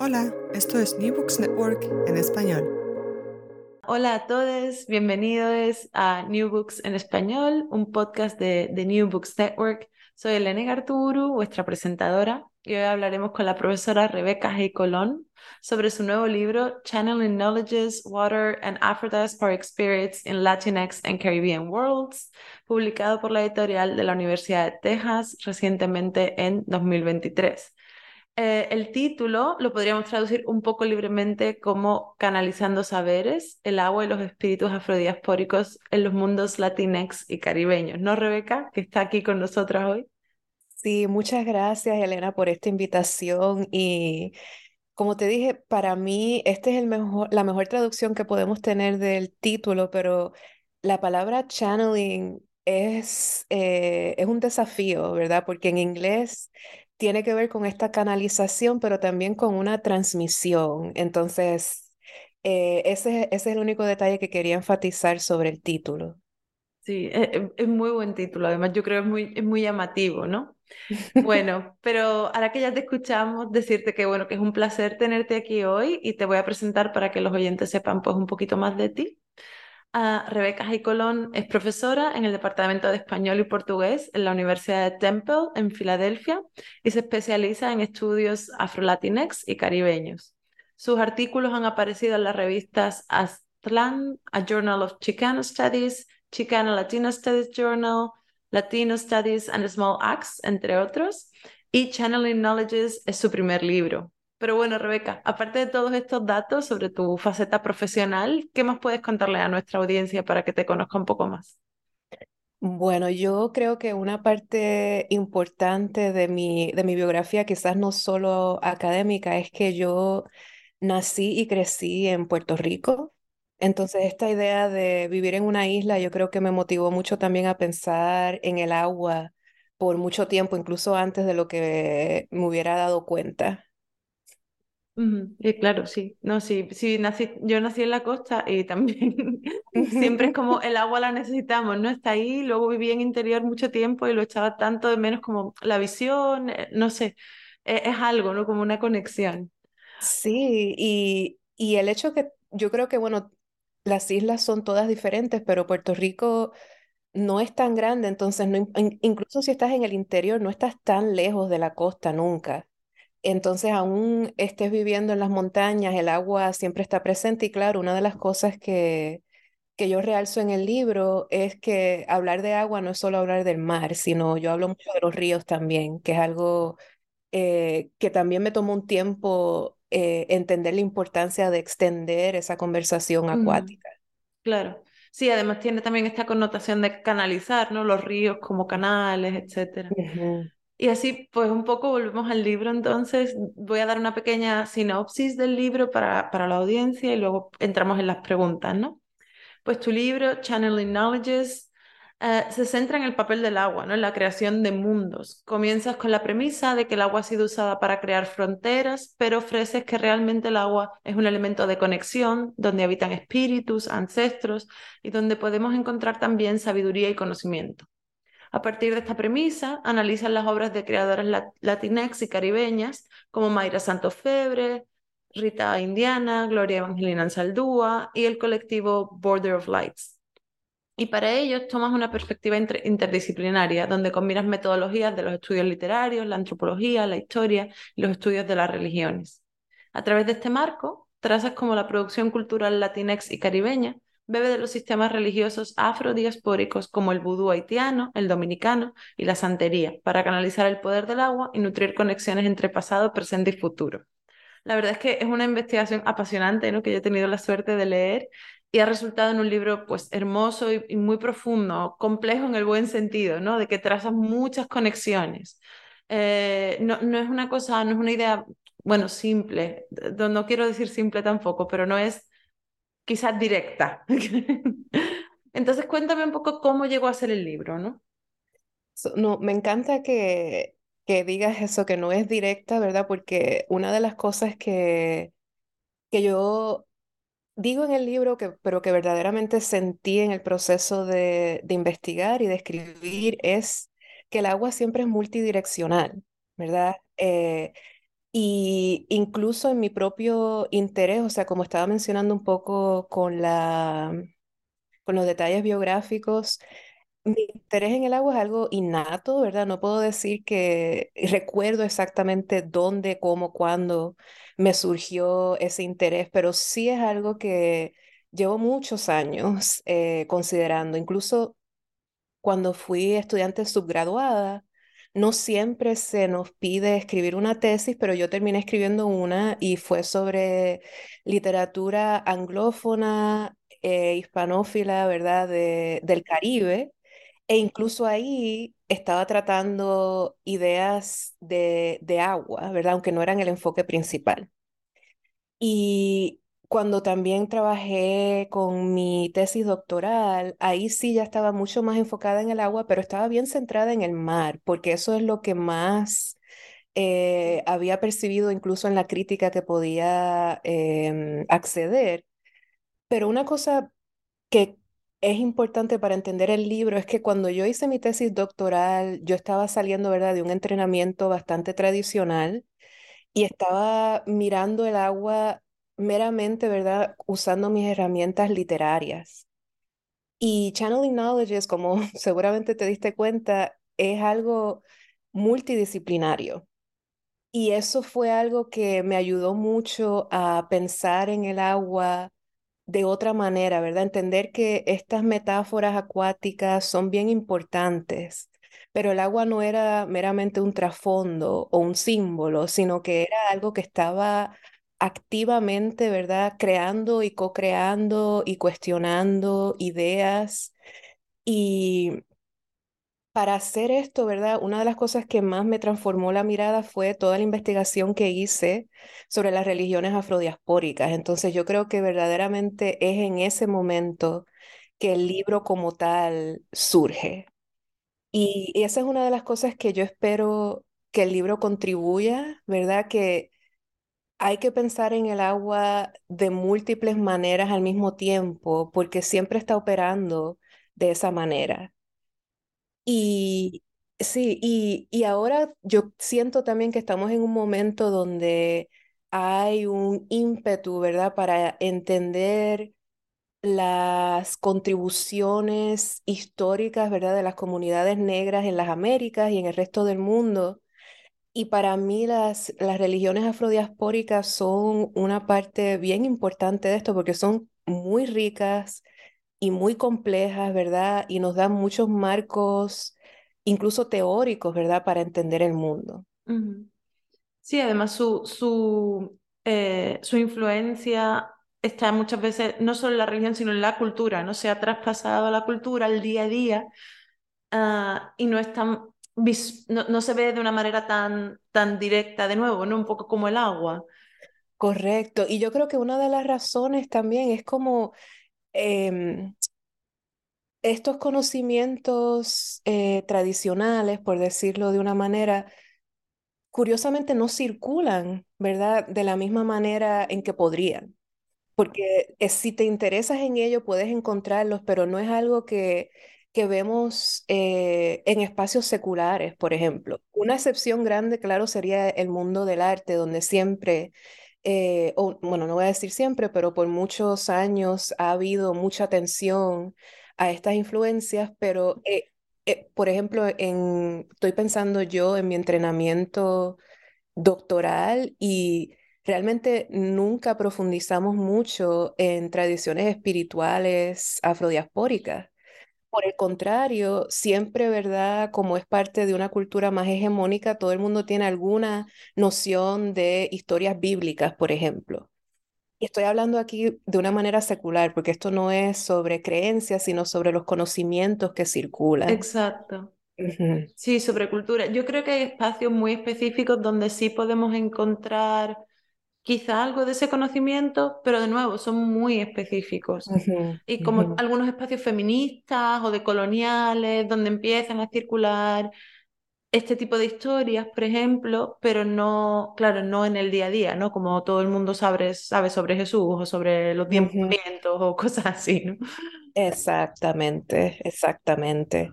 Hola, esto es New Books Network en español. Hola a todos, bienvenidos a New Books en español, un podcast de, de New Books Network. Soy Elena Garturu, vuestra presentadora, y hoy hablaremos con la profesora Rebeca Hey Colón sobre su nuevo libro Channeling Knowledges, Water and Aphrodisiac Spirits in Latinx and Caribbean Worlds, publicado por la editorial de la Universidad de Texas recientemente en 2023. Eh, el título lo podríamos traducir un poco libremente como Canalizando Saberes, el agua y los espíritus afrodiaspóricos en los mundos latinex y caribeños. ¿No, Rebeca, que está aquí con nosotras hoy? Sí, muchas gracias, Elena, por esta invitación. Y como te dije, para mí esta es el mejor, la mejor traducción que podemos tener del título, pero la palabra channeling es, eh, es un desafío, ¿verdad? Porque en inglés tiene que ver con esta canalización, pero también con una transmisión. Entonces, eh, ese, ese, es el único detalle que quería enfatizar sobre el título. Sí, es, e, es muy buen título. Además, yo creo que es muy, es muy llamativo, ¿no? Bueno, pero ahora que ya te escuchamos, decirte que bueno, que es un placer tenerte aquí hoy y te voy a presentar para que los oyentes sepan pues un poquito más de ti. Uh, Rebeca Colón es profesora en el Departamento de Español y Portugués en la Universidad de Temple en Filadelfia y se especializa en estudios afro-latinex y caribeños. Sus artículos han aparecido en las revistas Aztlán, A Journal of Chicano Studies, Chicano Latino Studies Journal, Latino Studies and Small Acts, entre otros, y Channeling Knowledges es su primer libro. Pero bueno, Rebeca, aparte de todos estos datos sobre tu faceta profesional, ¿qué más puedes contarle a nuestra audiencia para que te conozca un poco más? Bueno, yo creo que una parte importante de mi, de mi biografía, quizás no solo académica, es que yo nací y crecí en Puerto Rico. Entonces, esta idea de vivir en una isla, yo creo que me motivó mucho también a pensar en el agua por mucho tiempo, incluso antes de lo que me hubiera dado cuenta claro, sí. No, sí, sí, nací, yo nací en la costa y también siempre es como el agua la necesitamos, ¿no? Está ahí, luego viví en interior mucho tiempo y lo echaba tanto de menos como la visión, eh, no sé, e, es, algo, ¿no? Como una conexión. Sí, y, y el hecho que yo creo que, bueno, las islas son todas diferentes, pero Puerto Rico no es tan grande, entonces no, incluso si estás en el interior, no estás tan lejos de la costa nunca. Entonces, aún estés viviendo en las montañas, el agua siempre está presente y claro, una de las cosas que, que yo realzo en el libro es que hablar de agua no es solo hablar del mar, sino yo hablo mucho de los ríos también, que es algo eh, que también me tomó un tiempo eh, entender la importancia de extender esa conversación acuática. Claro. Sí, además tiene también esta connotación de canalizar, ¿no? Los ríos como canales, etcétera. Y así, pues un poco volvemos al libro, entonces voy a dar una pequeña sinopsis del libro para, para la audiencia y luego entramos en las preguntas, ¿no? Pues tu libro, Channeling Knowledges, eh, se centra en el papel del agua, ¿no? en la creación de mundos. Comienzas con la premisa de que el agua ha sido usada para crear fronteras, pero ofreces que realmente el agua es un elemento de conexión donde habitan espíritus, ancestros y donde podemos encontrar también sabiduría y conocimiento. A partir de esta premisa, analizan las obras de creadoras latinex y caribeñas como Mayra Santos Febre, Rita Indiana, Gloria Evangelina Saldúa y el colectivo Border of Lights. Y para ellos tomas una perspectiva interdisciplinaria, donde combinas metodologías de los estudios literarios, la antropología, la historia y los estudios de las religiones. A través de este marco, trazas como la producción cultural latinex y caribeña bebe de los sistemas religiosos afrodiaspóricos como el vudú haitiano, el dominicano y la santería, para canalizar el poder del agua y nutrir conexiones entre pasado, presente y futuro. La verdad es que es una investigación apasionante, ¿no? que yo he tenido la suerte de leer y ha resultado en un libro pues hermoso y, muy profundo, complejo en el buen sentido, ¿no? de que trazas muchas conexiones. Eh, no, no es una cosa, no es una idea, bueno, simple, no quiero decir simple tampoco, pero no es quizás directa. Entonces, cuéntame un poco cómo llegó a ser el libro, ¿no? no, me encanta que, que digas eso, que no es directa, ¿verdad? Porque una de las cosas que, que yo digo en el libro, que, pero que verdaderamente sentí en el proceso de, de investigar y de escribir, es que el agua siempre es multidireccional, ¿verdad? Eh, Y incluso en mi propio interés, o sea, como estaba mencionando un poco con la, con los detalles biográficos, mi interés en el agua es algo innato, ¿verdad? No puedo decir que recuerdo exactamente dónde, cómo, cuándo me surgió ese interés, pero sí es algo que llevo muchos años eh, considerando. Incluso cuando fui estudiante subgraduada, no siempre se nos pide escribir una tesis, pero yo terminé escribiendo una y fue sobre literatura anglófona, eh, hispanófila, ¿verdad? del Caribe. E incluso ahí estaba tratando ideas de, de agua, ¿verdad? Aunque no eran el enfoque principal. Cuando también trabajé con mi tesis doctoral, ahí sí ya estaba mucho más enfocada en el agua, pero estaba bien centrada en el mar, porque eso es lo que más eh, había percibido incluso en la crítica que podía em, acceder. Pero una cosa que es importante para entender el libro es que cuando yo hice mi tesis doctoral, yo estaba saliendo, ¿verdad?, de un entrenamiento bastante tradicional y estaba mirando el agua meramente, ¿verdad?, usando mis herramientas literarias. Y channeling knowledge, como seguramente te diste cuenta, es algo multidisciplinario. Y eso fue algo que me ayudó mucho a pensar en el agua de otra manera, ¿verdad? Entender que estas metáforas acuáticas son bien importantes, pero el agua no era meramente un trasfondo o un símbolo, sino que era algo que estaba activamente, ¿verdad? Creando y co-creando y cuestionando ideas. Y para hacer esto, ¿verdad? Una de las cosas que más me transformó la mirada fue toda la investigación que hice sobre las religiones afrodiaspóricas. Entonces yo creo que verdaderamente es en ese momento que el libro como tal surge. Y, esa es una de las cosas que yo espero que el libro contribuya, ¿verdad? Que hay que pensar en el agua de múltiples maneras al mismo tiempo, porque siempre está operando de esa manera. Y sí, y, y ahora yo siento también que estamos en un momento donde hay un ímpetu, ¿verdad?, para entender las contribuciones históricas, ¿verdad?, de las comunidades negras en las Américas y en el resto del mundo. Y para mí las, las religiones afrodiaspóricas son una parte bien importante de esto porque son muy ricas, y muy complejas, ¿verdad? Y nos dan muchos marcos, incluso teóricos, ¿verdad? Para entender el mundo. Sí, además su, su, eh, su influencia está muchas veces no solo en la religión, sino en la cultura, ¿no? Se ha traspasado a la cultura, al día a día, ah, y no es no, no, se ve de una manera tan, tan directa de nuevo, ¿no? Un poco como el agua. Correcto, y yo creo que una de las razones también es como Em, estos conocimientos eh, tradicionales, por decirlo de una manera, curiosamente no circulan, ¿verdad? De la misma manera en que podrían. Porque eh, si te interesas en ello, puedes encontrarlos, pero no es algo que, que vemos eh, en espacios seculares, por ejemplo. Una excepción grande, claro, sería el mundo del arte, donde siempre eh, o, bueno, no voy a decir siempre, pero por muchos años ha habido mucha atención a estas influencias, pero, eh, por ejemplo, en, estoy pensando yo en mi entrenamiento doctoral y realmente nunca profundizamos mucho en tradiciones espirituales afrodiaspóricas. Por el contrario, siempre, ¿verdad? Como es parte de una cultura más hegemónica, todo el mundo tiene alguna noción de historias bíblicas, por ejemplo. Y estoy hablando aquí de una manera secular, porque esto no es sobre creencias, sino sobre los conocimientos que circulan. Exacto. Sí, sobre cultura. Yo creo que hay espacios muy específicos donde sí podemos encontrar quizá algo de ese conocimiento, pero de nuevo son muy específicos. y como algunos espacios feministas o de coloniales, donde empiezan a circular este tipo de historias, por ejemplo, pero no, claro, no en el día a día, ¿no? Como todo el mundo sabe, sabe sobre Jesús o sobre los diez o cosas así, ¿no? Exactamente, exactamente.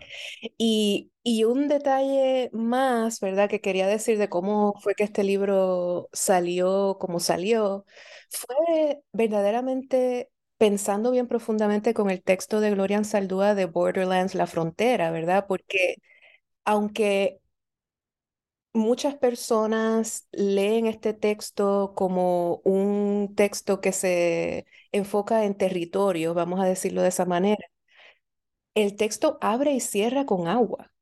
Y, y un detalle más, ¿verdad? Que quería decir de cómo fue que este libro salió como salió, fue verdaderamente pensando bien profundamente con el texto de Gloria Ansaldúa de Borderlands, La Frontera, ¿verdad? Porque aunque muchas personas leen este texto como un texto que se enfoca en territorio, vamos a decirlo de esa manera. El texto abre y cierra con agua,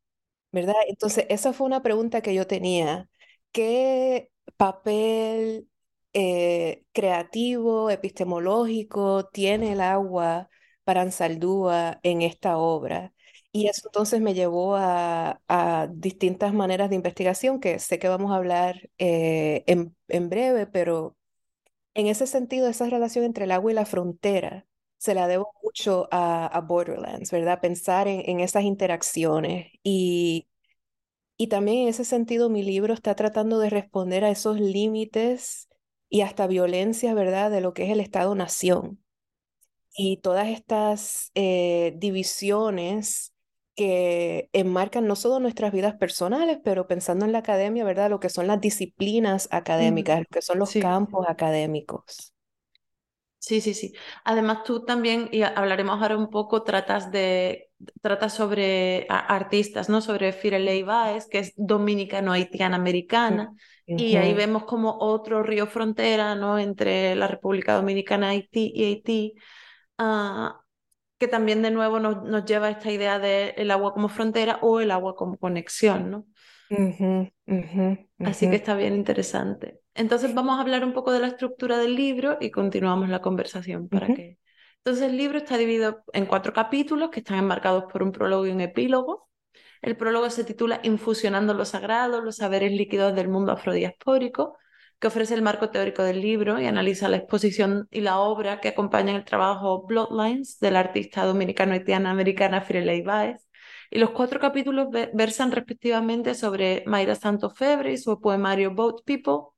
¿verdad? Entonces, esa fue una pregunta que yo tenía. ¿Qué papel eh, creativo, epistemológico tiene el agua para Ansaldúa en esta obra? Y eso entonces me llevó a, distintas maneras de investigación que sé que vamos a hablar eh, en, breve, pero en ese sentido, esa relación entre el agua y la frontera se la debo mucho a, Borderlands, ¿verdad? Pensar en, esas interacciones. Y, y también en ese sentido, mi libro está tratando de responder a esos límites y hasta violencia, ¿verdad? De lo que es el Estado-nación. Y todas estas eh, divisiones que enmarcan no solo nuestras vidas personales, pero pensando en la academia, ¿verdad? Lo que son las disciplinas académicas, lo que son los campos académicos. Sí, sí, sí. Además, tú también, y hablaremos ahora un poco, tratas de tratas sobre artistas, ¿no? Sobre Firelei Baez, que es dominicano-haitiana americana, y ahí vemos como otro río frontera, ¿no? Entre la República Dominicana Haití y Haití. Uh, que también de nuevo nos, nos lleva a esta idea del el agua como frontera o el agua como conexión, ¿no? Así que está bien interesante. Entonces vamos a hablar un poco de la estructura del libro y continuamos la conversación para que... Entonces el libro está dividido en cuatro capítulos que están enmarcados por un prólogo y un epílogo. El prólogo se titula Infusionando lo sagrado, los saberes líquidos del mundo afrodiaspórico que ofrece el marco teórico del libro y analiza la exposición y la obra que acompañan el trabajo Bloodlines del artista dominicano-haitiana americana Firelei Baez. Y los cuatro capítulos versan respectivamente sobre Mayra Santo Febre y su poemario Boat People,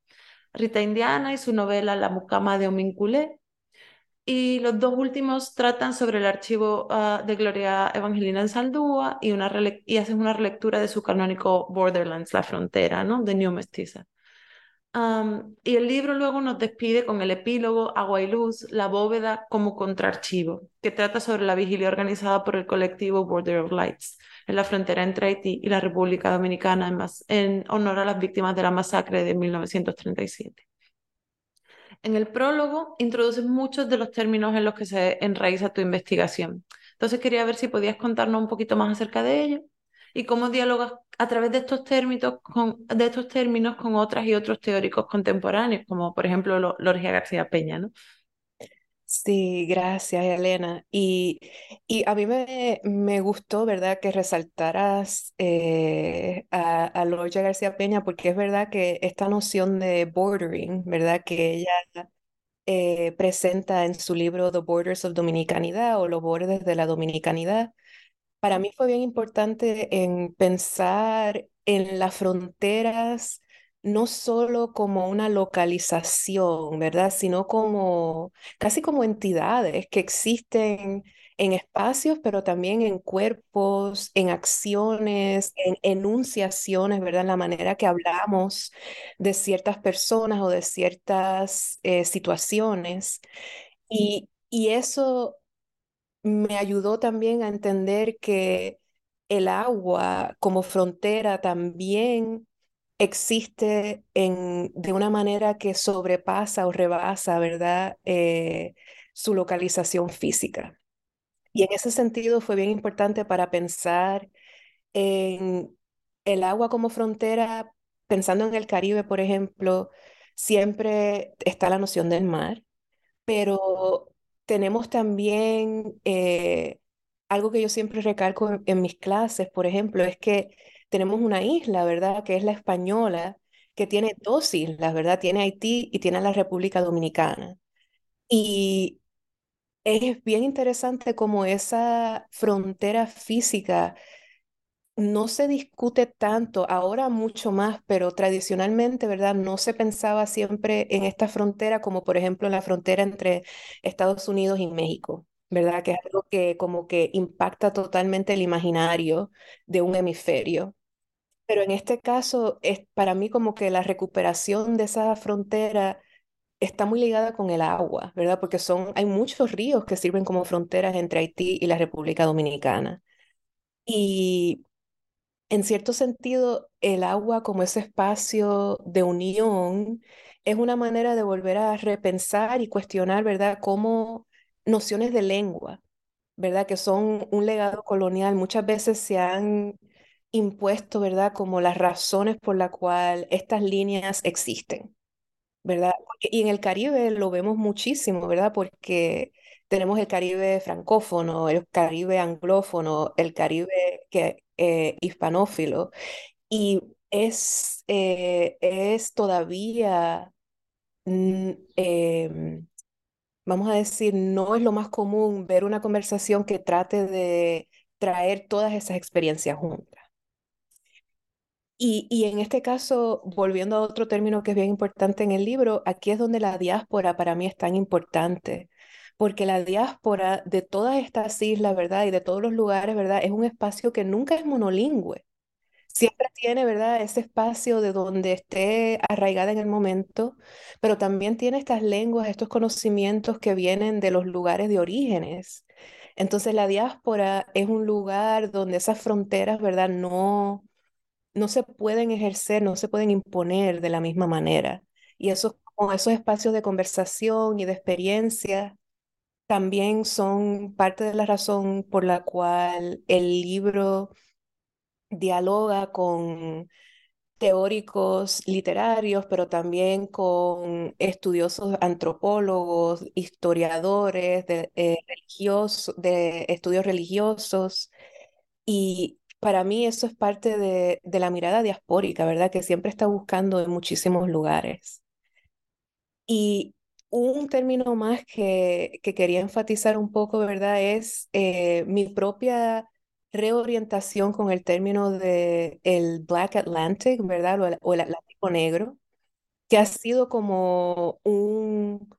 Rita Indiana y su novela La mucama de Ominculé. Y los dos últimos tratan sobre el archivo ah, de Gloria Evangelina en Saldúa y, una y hacen una relectura de su canónico Borderlands, La Frontera, ¿no? de New Mestiza y el libro luego nos despide con el epílogo Agua y Luz, la bóveda como contraarchivo, que trata sobre la vigilia organizada por el colectivo Border of Lights en la frontera entre Haití y la República Dominicana en, honor a las víctimas de la masacre de 1937. En el prólogo introduces muchos de los términos en los que se enraiza tu investigación. Entonces quería ver si podías contarnos un poquito más acerca de ello y cómo dialogas a través de estos términos con, de estos términos con otras y otros teóricos contemporáneos, como por ejemplo Lorgia García Peña, ¿no? Sí, gracias, Elena. Y, y a mí me, me gustó, ¿verdad?, que resaltaras eh, a, a Lorgia García Peña, porque es verdad que esta noción de bordering, ¿verdad?, que ella eh, presenta en su libro The Borders of Dominicanidad o Los bordes de la Dominicanidad, para mí fue bien importante en pensar en las fronteras no solo como una localización, ¿verdad? Sino como casi como entidades que existen en espacios, pero también en cuerpos, en acciones, en enunciaciones, ¿verdad? En la manera que hablamos de ciertas personas o de ciertas eh, situaciones. Y, y eso me ayudó también a entender que el agua como frontera también existe en, de una manera que sobrepasa o rebasa, ¿verdad?, eh, su localización física. Y en ese sentido fue bien importante para pensar en el agua como frontera, pensando en el Caribe, por ejemplo, siempre está la noción del mar, pero tenemos también eh, algo que yo siempre recalco en, mis clases, por ejemplo, es que tenemos una isla, ¿verdad? Que es la española, que tiene dos islas, ¿verdad? Tiene Haití y tiene la República Dominicana. Y es bien interesante cómo esa frontera física no se discute tanto, ahora mucho más, pero tradicionalmente, ¿verdad? No se pensaba siempre en esta frontera como por ejemplo en la frontera entre Estados Unidos y México, ¿verdad? Que es algo que como que impacta totalmente el imaginario de un hemisferio. Pero en este caso, es para mí como que la recuperación de esa frontera está muy ligada con el agua, ¿verdad? Porque son, hay muchos ríos que sirven como fronteras entre Haití y la República Dominicana. Y en cierto sentido, el agua como ese espacio de unión es una manera de volver a repensar y cuestionar, ¿verdad?, cómo nociones de lengua, ¿verdad?, que son un legado colonial, muchas veces se han impuesto, ¿verdad?, como las razones por las cuales estas líneas existen, ¿verdad? Y en el Caribe lo vemos muchísimo, ¿verdad? Porque tenemos el Caribe francófono, el Caribe anglófono, el Caribe que, eh, hispanófilo, y es, eh, es todavía, mm, em, vamos a decir, no es lo más común ver una conversación que trate de traer todas esas experiencias juntas. Y, y, en este caso, volviendo a otro término que es bien importante en el libro, aquí es donde la diáspora para mí es tan importante, porque la diáspora de todas estas islas, ¿verdad? Y de todos los lugares, ¿verdad? Es un espacio que nunca es monolingüe. Siempre tiene, ¿verdad? Ese espacio de donde esté arraigada en el momento, pero también tiene estas lenguas, estos conocimientos que vienen de los lugares de orígenes. Entonces la diáspora es un lugar donde esas fronteras, ¿verdad? No, no se pueden ejercer, no se pueden imponer de la misma manera. Y esos, esos espacios de conversación y de experiencia también son parte de la razón por la cual el libro dialoga con teóricos literarios, pero también con estudiosos antropólogos, historiadores de, eh, de estudios religiosos. Y para mí eso es parte de, de la mirada diaspórica, ¿verdad? Que siempre está buscando en muchísimos lugares. Y un término más que, que quería enfatizar un poco, ¿verdad? Es eh, mi propia reorientación con el término de el Black Atlantic, ¿verdad? O el, Atlántico Negro, que ha sido como un,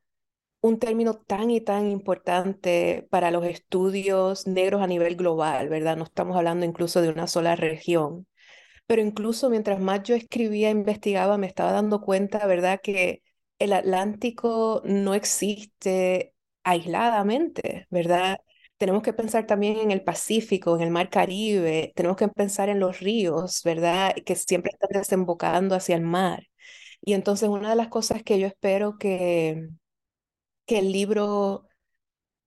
un término tan y tan importante para los estudios negros a nivel global, ¿verdad? No estamos hablando incluso de una sola región. Pero incluso mientras más yo escribía, investigaba, me estaba dando cuenta, ¿verdad? Que el Atlántico no existe aisladamente, ¿verdad? Tenemos que pensar también en el Pacífico, en el Mar Caribe, tenemos que pensar en los ríos, ¿verdad? Que siempre están desembocando hacia el mar. Y entonces una de las cosas que yo espero que, que el libro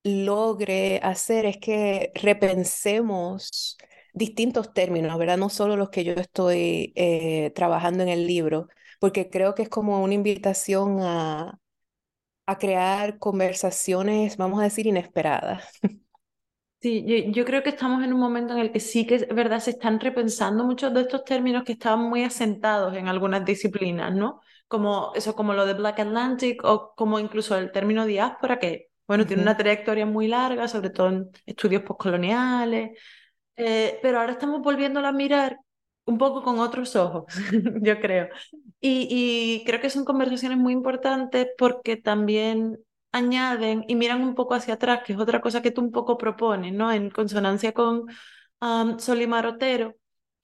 logre hacer es que repensemos distintos términos, ¿verdad? No solo los que yo estoy eh, trabajando en el libro, porque creo que es como una invitación a, a crear conversaciones, vamos a decir, inesperadas. Sí, yo, creo que estamos en un momento en el que sí que es verdad, se están repensando muchos de estos términos que estaban muy asentados en algunas disciplinas, ¿no? Como eso, como lo de Black Atlantic o como incluso el término diáspora, que, bueno, tiene una trayectoria muy larga, sobre todo en estudios postcoloniales, eh, pero ahora estamos volviéndolo a mirar un poco con otros ojos, yo creo. Y, creo que son conversaciones muy importantes porque también añaden y miran un poco hacia atrás, que es otra cosa que tú un poco propones, ¿no? En consonancia con Solimar Otero,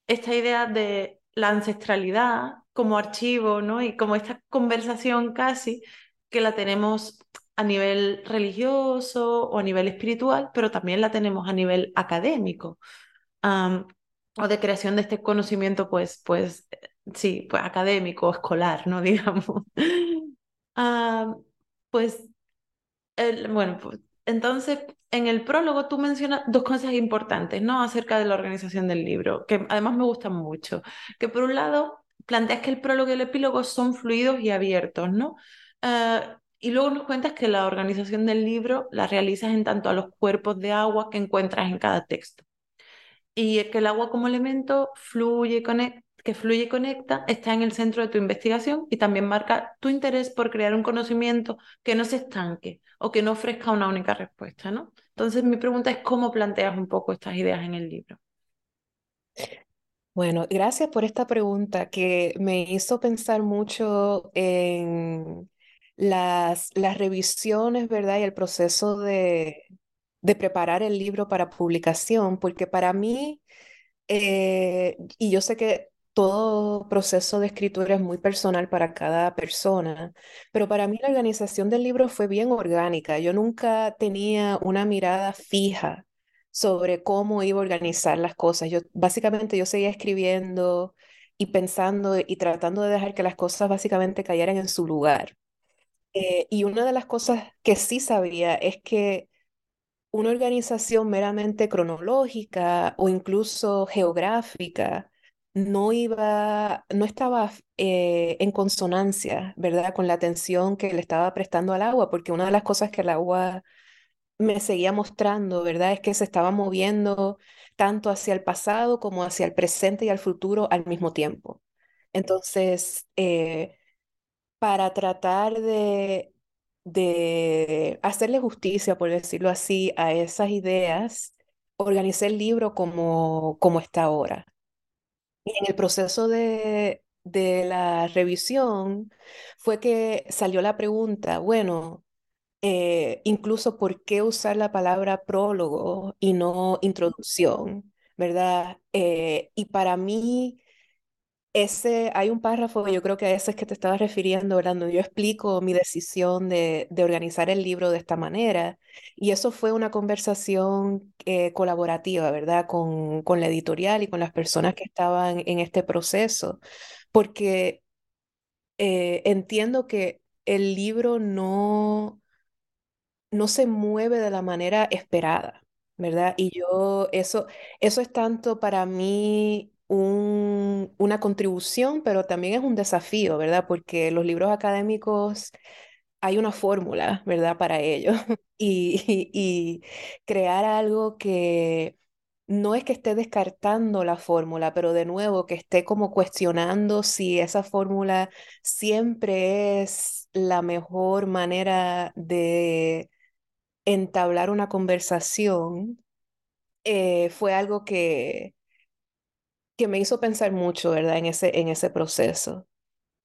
esta idea de la ancestralidad como archivo, ¿no? Y como esta conversación casi que la tenemos a nivel religioso o a nivel espiritual, pero también la tenemos a nivel académico. Um, o de creación de este conocimiento, pues, pues, sí, pues académico, escolar, ¿no? Digamos. Ah, pues, el, bueno, pues, entonces, en el prólogo tú mencionas dos cosas importantes, ¿no? Acerca de la organización del libro, que además me gustan mucho. Que por un lado, planteas que el prólogo y el epílogo son fluidos y abiertos, ¿no? Ah, y luego nos cuentas que la organización del libro la realizas en tanto a los cuerpos de agua que encuentras en cada texto y que el agua como elemento fluye, que fluye y conecta está en el centro de tu investigación y también marca tu interés por crear un conocimiento que no se estanque o que no ofrezca una única respuesta, ¿no? Entonces mi pregunta es cómo planteas un poco estas ideas en el libro. Bueno, gracias por esta pregunta que me hizo pensar mucho en las, las revisiones, ¿verdad? Y el proceso de, de preparar el libro para publicación, porque para mí, eh, y yo sé que todo proceso de escritura es muy personal para cada persona, pero para mí la organización del libro fue bien orgánica. Yo nunca tenía una mirada fija sobre cómo iba a organizar las cosas. Yo básicamente yo seguía escribiendo y pensando y tratando de dejar que las cosas básicamente cayeran en su lugar. Eh, y una de las cosas que sí sabía es que una organización meramente cronológica o incluso geográfica no iba, no estaba eh, en consonancia, ¿verdad? Con la atención que le estaba prestando al agua, porque una de las cosas que el agua me seguía mostrando, ¿verdad? Es que se estaba moviendo tanto hacia el pasado como hacia el presente y al futuro al mismo tiempo. Entonces, eh, para tratar de, de hacerle justicia, por decirlo así, a esas ideas, organicé el libro como, como está ahora. Y en el proceso de, de la revisión fue que salió la pregunta, bueno, eh, incluso por qué usar la palabra prólogo y no introducción, ¿verdad? Eh, y para mí, ese, hay un párrafo, yo creo que a ese es que te estabas refiriendo. Donde yo explico mi decisión de, de organizar el libro de esta manera. Y eso fue una conversación eh, colaborativa, ¿verdad? Con, con la editorial y con las personas que estaban en este proceso, porque entiendo que el libro no no se mueve de la manera esperada, ¿verdad? Y yo, eso, eso es tanto para mí un, una contribución, pero también es un desafío, ¿verdad? Porque los libros académicos hay una fórmula, ¿verdad? Para ello. y, y crear algo que no es que esté descartando la fórmula, pero de nuevo que esté como cuestionando si esa fórmula siempre es la mejor manera de entablar una conversación eh, fue algo que, que me hizo pensar mucho, ¿verdad? En ese, en ese proceso.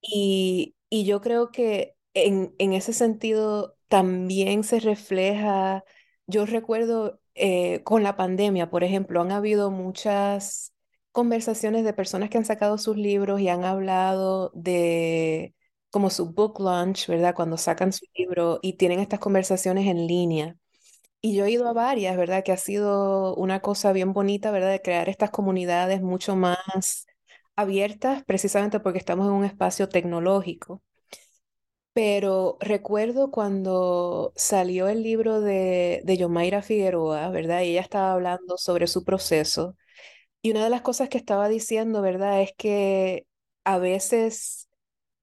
Y, y yo creo que en, en ese sentido también se refleja, yo recuerdo eh, con la pandemia, por ejemplo, han habido muchas conversaciones de personas que han sacado sus libros y han hablado de como su book launch, ¿verdad? Cuando sacan su libro y tienen estas conversaciones en línea. Y yo he ido a varias, ¿verdad? Que ha sido una cosa bien bonita, ¿verdad? De crear estas comunidades mucho más abiertas, precisamente porque estamos en un espacio tecnológico. Pero recuerdo cuando salió el libro de, de Yomaira Figueroa, ¿verdad? Y ella estaba hablando sobre su proceso. Y una de las cosas que estaba diciendo, ¿verdad? Es que a veces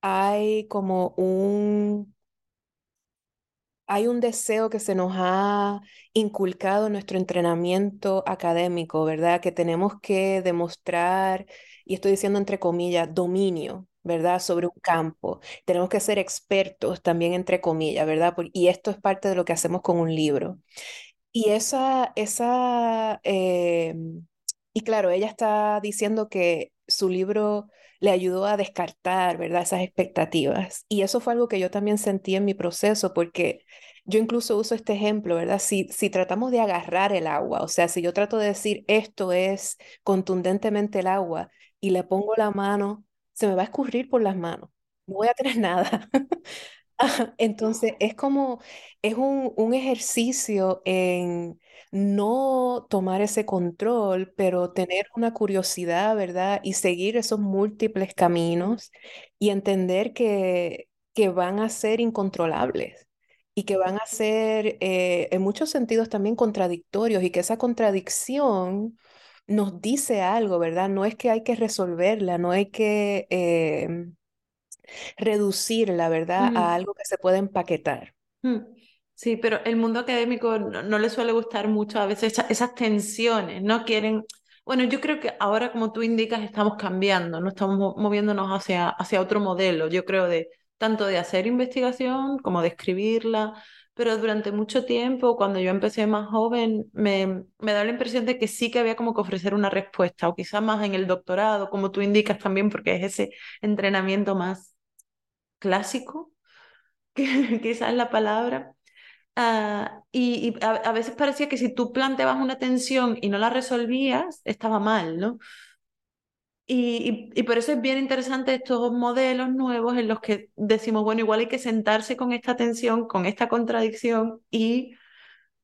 hay como un, hay un deseo que se nos ha inculcado en nuestro entrenamiento académico, ¿verdad? Que tenemos que demostrar, y estoy diciendo entre comillas, dominio, ¿verdad? Sobre un campo. Tenemos que ser expertos también, entre comillas, ¿verdad? Y esto es parte de lo que hacemos con un libro. Y esa, esa, em, y claro, ella está diciendo que su libro le ayudó a descartar, ¿verdad? Esas expectativas. Y eso fue algo que yo también sentí en mi proceso, porque yo incluso uso este ejemplo, ¿verdad? Si, si tratamos de agarrar el agua, o sea, si yo trato de decir esto es contundentemente el agua y le pongo la mano, se me va a escurrir por las manos. No voy a tener nada. Entonces, es como, es un, un ejercicio en no tomar ese control, pero tener una curiosidad, ¿verdad? Y seguir esos múltiples caminos y entender que, que van a ser incontrolables y que van a ser eh, en muchos sentidos también contradictorios y que esa contradicción nos dice algo, ¿verdad? No es que hay que resolverla, no hay que... Em, reducir la verdad a algo que se puede empaquetar. Mm. Sí, pero el mundo académico no, le suele gustar mucho a veces esas tensiones, ¿no? Quieren, bueno, yo creo que ahora, como tú indicas, estamos cambiando, no estamos moviéndonos hacia, hacia otro modelo, yo creo, de tanto de hacer investigación como de escribirla, pero durante mucho tiempo, cuando yo empecé más joven, me, me da la impresión de que sí que había como que ofrecer una respuesta, o quizás más en el doctorado, como tú indicas también, porque es ese entrenamiento más clásico, quizás es la palabra. Ah, y, a, veces parecía que si tú planteabas una tensión y no la resolvías, estaba mal, ¿no? Y, por eso es bien interesante estos modelos nuevos en los que decimos, bueno, igual hay que sentarse con esta tensión, con esta contradicción y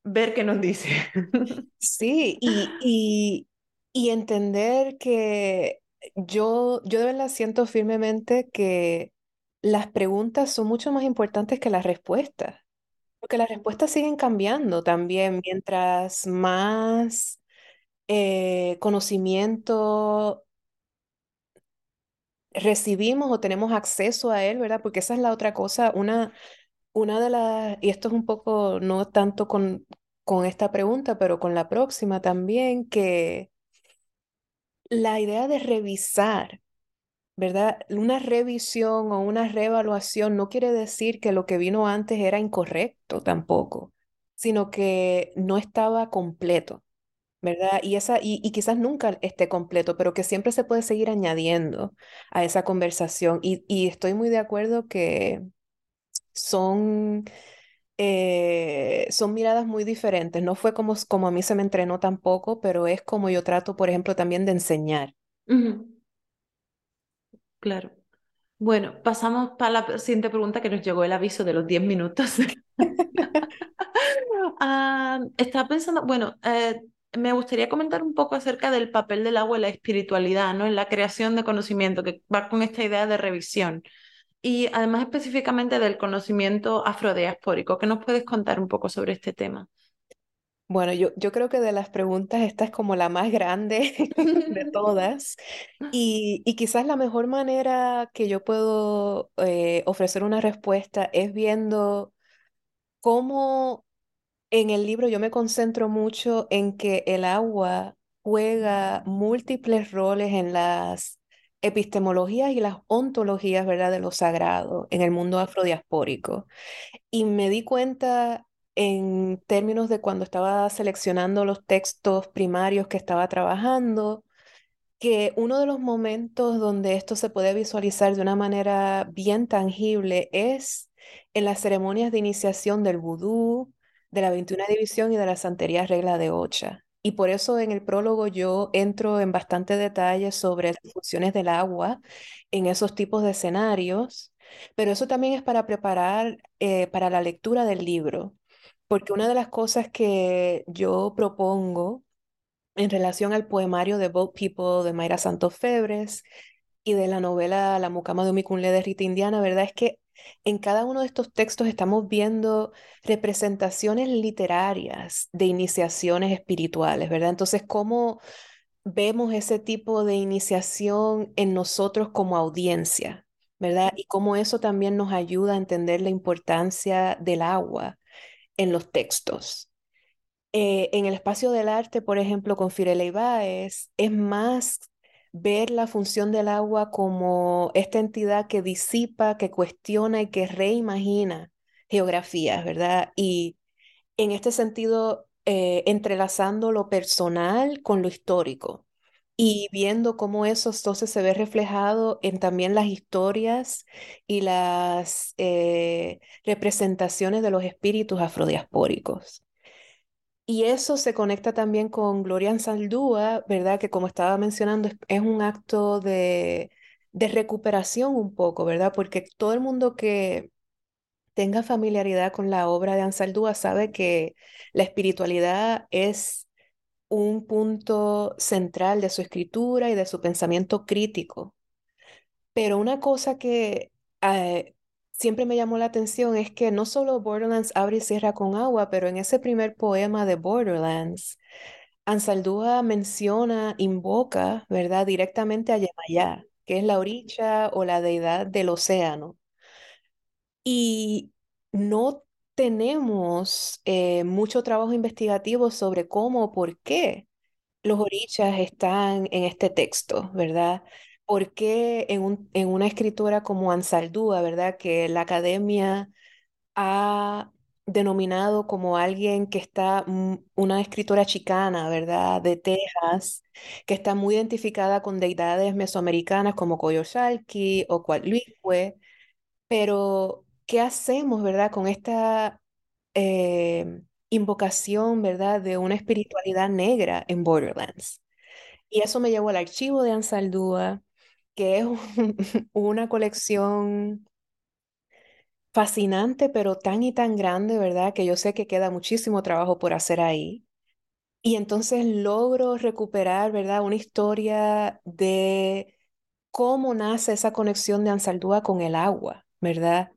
ver qué nos dice. Sí, y, y, y entender que yo, yo de verdad siento firmemente que las preguntas son mucho más importantes que las respuestas. Porque las respuestas siguen cambiando también mientras más eh, conocimiento recibimos o tenemos acceso a él, ¿verdad? Porque esa es la otra cosa, una, una de las, y esto es un poco, no tanto con, con esta pregunta, pero con la próxima también, que la idea de revisar ¿verdad? Una revisión o una reevaluación no quiere decir que lo que vino antes era incorrecto tampoco, sino que no estaba completo, ¿verdad? Y, esa, y, quizás nunca esté completo, pero que siempre se puede seguir añadiendo a esa conversación. Y, y estoy muy de acuerdo que son... Eh, son miradas muy diferentes. No fue como, como a mí se me entrenó tampoco, pero es como yo trato, por ejemplo, también de enseñar. Claro. Bueno, pasamos para la siguiente pregunta que nos llegó el aviso de los 10 minutos. Ah, estaba pensando, bueno, eh, me gustaría comentar un poco acerca del papel del agua en la espiritualidad, ¿no? En la creación de conocimiento, que va con esta idea de revisión. Y además específicamente del conocimiento afrodiaspórico. ¿Qué nos puedes contar un poco sobre este tema? Bueno, yo, yo creo que de las preguntas esta es como la más grande de todas y, y quizás la mejor manera que yo puedo eh, ofrecer una respuesta es viendo cómo en el libro yo me concentro mucho en que el agua juega múltiples roles en las epistemologías y las ontologías, ¿verdad?, de lo sagrado en el mundo afrodiaspórico. Y me di cuenta en términos de cuando estaba seleccionando los textos primarios que estaba trabajando, que uno de los momentos donde esto se puede visualizar de una manera bien tangible es en las ceremonias de iniciación del vudú, de la 21 división y de la santería regla de Ocha. Y por eso en el prólogo yo entro en bastante detalle sobre las funciones del agua en esos tipos de escenarios, pero eso también es para preparar eh, para la lectura del libro. Porque una de las cosas que yo propongo en relación al poemario de Boat People de Mayra Santos Febres y de la novela La Mucama de Omicunle de Rita Indiana, ¿verdad? Es que en cada uno de estos textos estamos viendo representaciones literarias de iniciaciones espirituales, ¿verdad? Entonces, ¿cómo vemos ese tipo de iniciación en nosotros como audiencia, ¿verdad? Y cómo eso también nos ayuda a entender la importancia del agua en los textos. Eh, en el espacio del arte, por ejemplo, con Firela Ibáez, es más ver la función del agua como esta entidad que disipa, que cuestiona y que reimagina geografías, ¿verdad? Y en este sentido, eh, entrelazando lo personal con lo histórico y viendo cómo eso entonces se ve reflejado en también las historias y las eh, representaciones de los espíritus afrodiaspóricos. Y eso se conecta también con Gloria Saldúa, ¿verdad? Que como estaba mencionando, es, un acto de, de recuperación un poco, ¿verdad? Porque todo el mundo que tenga familiaridad con la obra de Ansaldúa sabe que la espiritualidad es un punto central de su escritura y de su pensamiento crítico. Pero una cosa que eh, siempre me llamó la atención es que no solo Borderlands abre y cierra con agua, pero en ese primer poema de Borderlands, Ansaldúa menciona, invoca, ¿verdad?, directamente a Yemayá, que es la orilla o la deidad del océano. Y no tenemos eh, mucho trabajo investigativo sobre cómo por qué los orichas están en este texto, ¿verdad? ¿Por qué en, un, en una escritora como Ansaldúa, verdad, que la academia ha denominado como alguien que está, una escritora chicana, ¿verdad? De Texas, que está muy identificada con deidades mesoamericanas como Coyolxauhqui o Coatlicue, pero ¿qué hacemos, verdad, con esta eh, invocación, verdad, de una espiritualidad negra en Borderlands? Y eso me llevó al archivo de Ansaldúa, que es una colección fascinante, pero tan y tan grande, ¿verdad? Que yo sé que queda muchísimo trabajo por hacer ahí. Y entonces logro recuperar, ¿verdad? Una historia de cómo nace esa conexión de Ansaldúa con el agua, ¿verdad?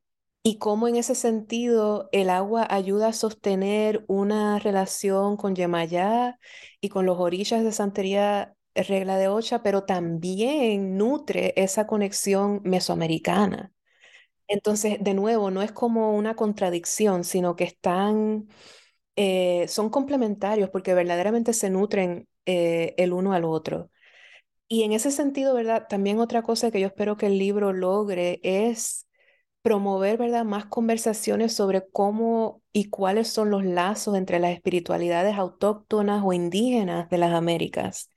Y cómo en ese sentido el agua ayuda a sostener una relación con Yemayá y con los orillas de Santería Regla de Ocha, pero también nutre esa conexión mesoamericana. Entonces, de nuevo, no es como una contradicción, sino que están, eh, son complementarios porque verdaderamente se nutren eh, el uno al otro. Y en ese sentido, ¿verdad? También otra cosa que yo espero que el libro logre es promover, ¿verdad? Más conversaciones sobre cómo y cuáles son los lazos entre las espiritualidades autóctonas o indígenas de las Américas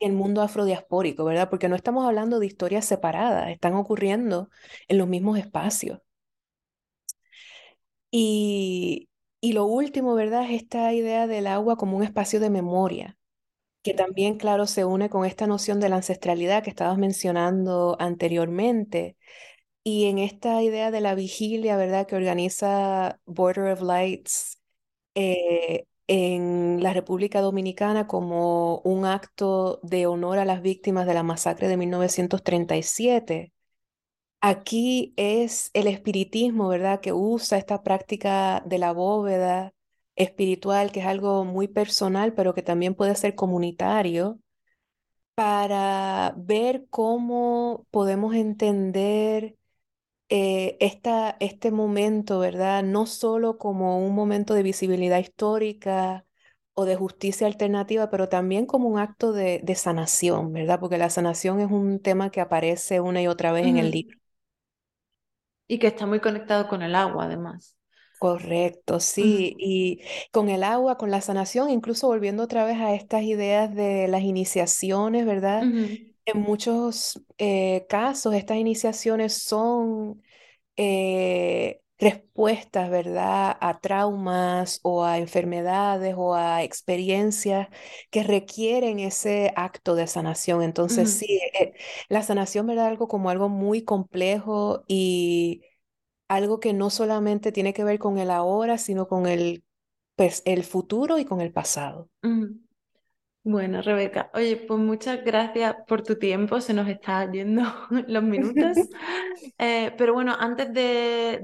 el mundo afrodiaspórico, ¿verdad? Porque no estamos hablando de historias separadas, están ocurriendo en los mismos espacios. Y, y lo último, ¿verdad? Es esta idea del agua como un espacio de memoria, que también, claro, se une con esta noción de la ancestralidad que estabas mencionando anteriormente. Y en esta idea de la vigilia, ¿verdad? Que organiza Border of Lights, eh, en la República Dominicana como un acto de honor a las víctimas de la masacre de 1937. Aquí es el espiritismo, ¿verdad?, que usa esta práctica de la bóveda espiritual, que es algo muy personal, pero que también puede ser comunitario, para ver cómo podemos entender eh, este momento, ¿verdad? No solo como un momento de visibilidad histórica o de justicia alternativa, pero también como un acto de, sanación, ¿verdad? Porque la sanación es un tema que aparece una y otra vez en el libro. Y que está muy conectado con el agua, además. Correcto, sí. Y con el agua, con la sanación, incluso volviendo otra vez a estas ideas de las iniciaciones, ¿verdad? En muchos eh, casos, estas iniciaciones son eh, respuestas, ¿verdad?, a traumas o a enfermedades o a experiencias que requieren ese acto de sanación. Entonces, sí, eh, la sanación, ¿verdad?, algo como algo muy complejo y algo que no solamente tiene que ver con el ahora, sino con el, pues, el futuro y con el pasado. Bueno, Rebeca, oye, pues muchas gracias por tu tiempo, se nos está yendo los minutos. Eh, pero bueno, antes de,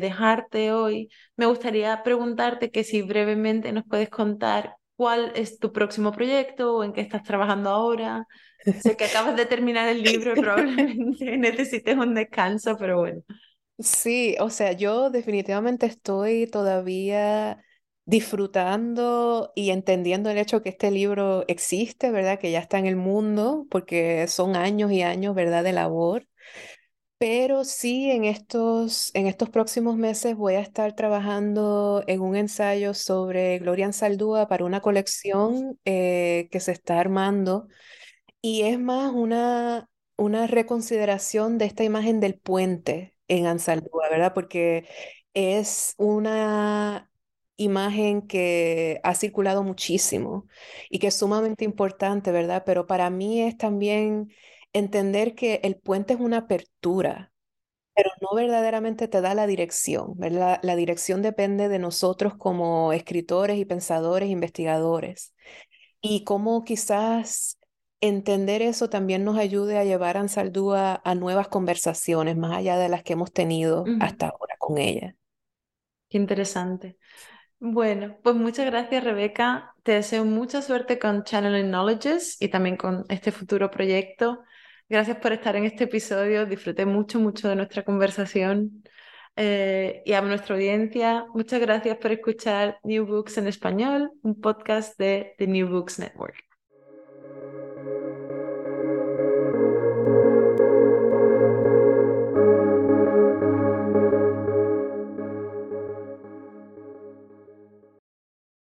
dejarte hoy, me gustaría preguntarte que si brevemente nos puedes contar cuál es tu próximo proyecto o en qué estás trabajando ahora. Sé que acabas de terminar el libro y probablemente necesites un descanso, pero bueno. Sí, o sea, yo definitivamente estoy todavía disfrutando y entendiendo el hecho que este libro existe, ¿verdad? Que ya está en el mundo, porque son años y años, ¿verdad? De labor. Pero sí, en estos, en estos próximos meses voy a estar trabajando en un ensayo sobre Gloria Ansaldúa para una colección eh, que se está armando. Y es más una, una reconsideración de esta imagen del puente en Ansaldúa, ¿verdad? Porque es una imagen que ha circulado muchísimo y que es sumamente importante, ¿verdad? Pero para mí es también entender que el puente es una apertura, pero no verdaderamente te da la dirección, ¿verdad? La dirección depende de nosotros como escritores y pensadores, investigadores. Y cómo quizás entender eso también nos ayude a llevar a Ansaldúa a nuevas conversaciones, más allá de las que hemos tenido hasta ahora con ella. Qué interesante. Bueno, pues muchas gracias Rebeca. Te deseo mucha suerte con Channeling Knowledges y también con este futuro proyecto. Gracias por estar en este episodio. Disfruté mucho, mucho de nuestra conversación. Eh, y a nuestra audiencia, muchas gracias por escuchar New Books en español, un podcast de The New Books Network.